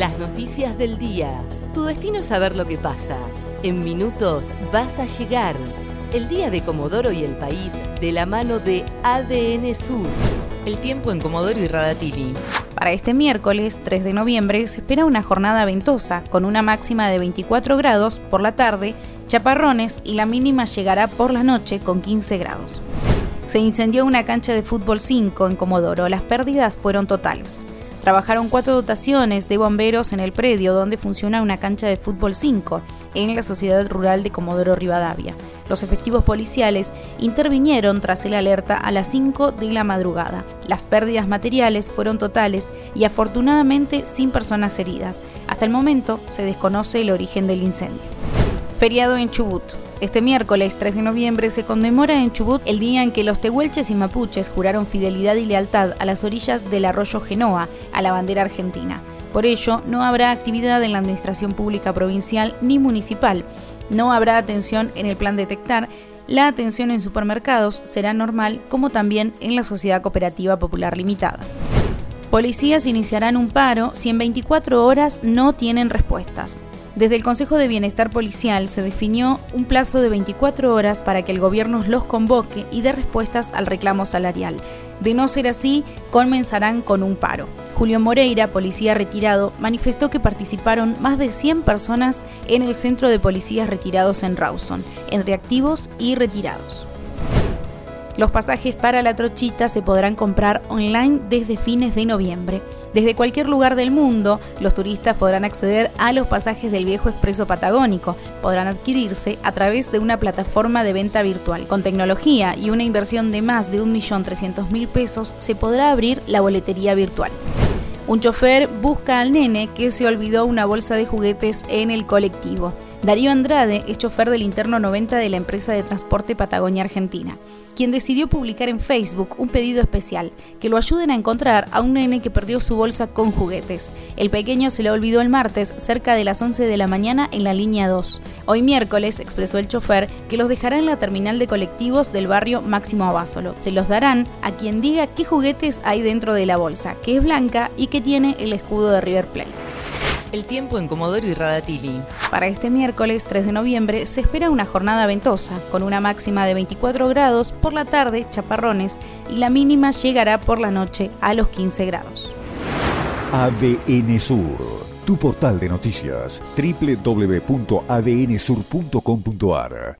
Las noticias del día. Tu destino es saber lo que pasa. En minutos vas a llegar. El día de Comodoro y el país de la mano de ADN Sur. El tiempo en Comodoro y Radatili. Para este miércoles 3 de noviembre se espera una jornada ventosa con una máxima de 24 grados por la tarde, chaparrones y la mínima llegará por la noche con 15 grados. Se incendió una cancha de fútbol 5 en Comodoro. Las pérdidas fueron totales. Trabajaron cuatro dotaciones de bomberos en el predio donde funciona una cancha de fútbol 5 en la Sociedad Rural de Comodoro Rivadavia. Los efectivos policiales intervinieron tras el alerta a las 5 de la madrugada. Las pérdidas materiales fueron totales y afortunadamente sin personas heridas. Hasta el momento se desconoce el origen del incendio. Feriado en Chubut. Este miércoles 3 de noviembre se conmemora en Chubut el día en que los tehuelches y mapuches juraron fidelidad y lealtad a las orillas del arroyo Genoa, a la bandera argentina. Por ello, no habrá actividad en la administración pública provincial ni municipal. No habrá atención en el plan detectar. La atención en supermercados será normal, como también en la Sociedad Cooperativa Popular Limitada. Policías iniciarán un paro si en 24 horas no tienen respuestas. Desde el Consejo de Bienestar Policial se definió un plazo de 24 horas para que el gobierno los convoque y dé respuestas al reclamo salarial. De no ser así, comenzarán con un paro. Julio Moreira, policía retirado, manifestó que participaron más de 100 personas en el Centro de Policías Retirados en Rawson, entre activos y retirados. Los pasajes para la trochita se podrán comprar online desde fines de noviembre. Desde cualquier lugar del mundo, los turistas podrán acceder a los pasajes del viejo expreso patagónico. Podrán adquirirse a través de una plataforma de venta virtual. Con tecnología y una inversión de más de 1.300.000 pesos, se podrá abrir la boletería virtual. Un chofer busca al nene que se olvidó una bolsa de juguetes en el colectivo. Darío Andrade es chofer del interno 90 de la empresa de transporte Patagonia Argentina, quien decidió publicar en Facebook un pedido especial, que lo ayuden a encontrar a un nene que perdió su bolsa con juguetes. El pequeño se le olvidó el martes cerca de las 11 de la mañana en la línea 2. Hoy miércoles expresó el chofer que los dejará en la terminal de colectivos del barrio Máximo Abásolo. Se los darán a quien diga qué juguetes hay dentro de la bolsa, que es blanca y que tiene el escudo de River Plate. El tiempo en Comodoro y Radatili. Para este miércoles 3 de noviembre se espera una jornada ventosa, con una máxima de 24 grados, por la tarde chaparrones y la mínima llegará por la noche a los 15 grados. ADN Sur, tu portal de noticias, www.adnsur.com.ar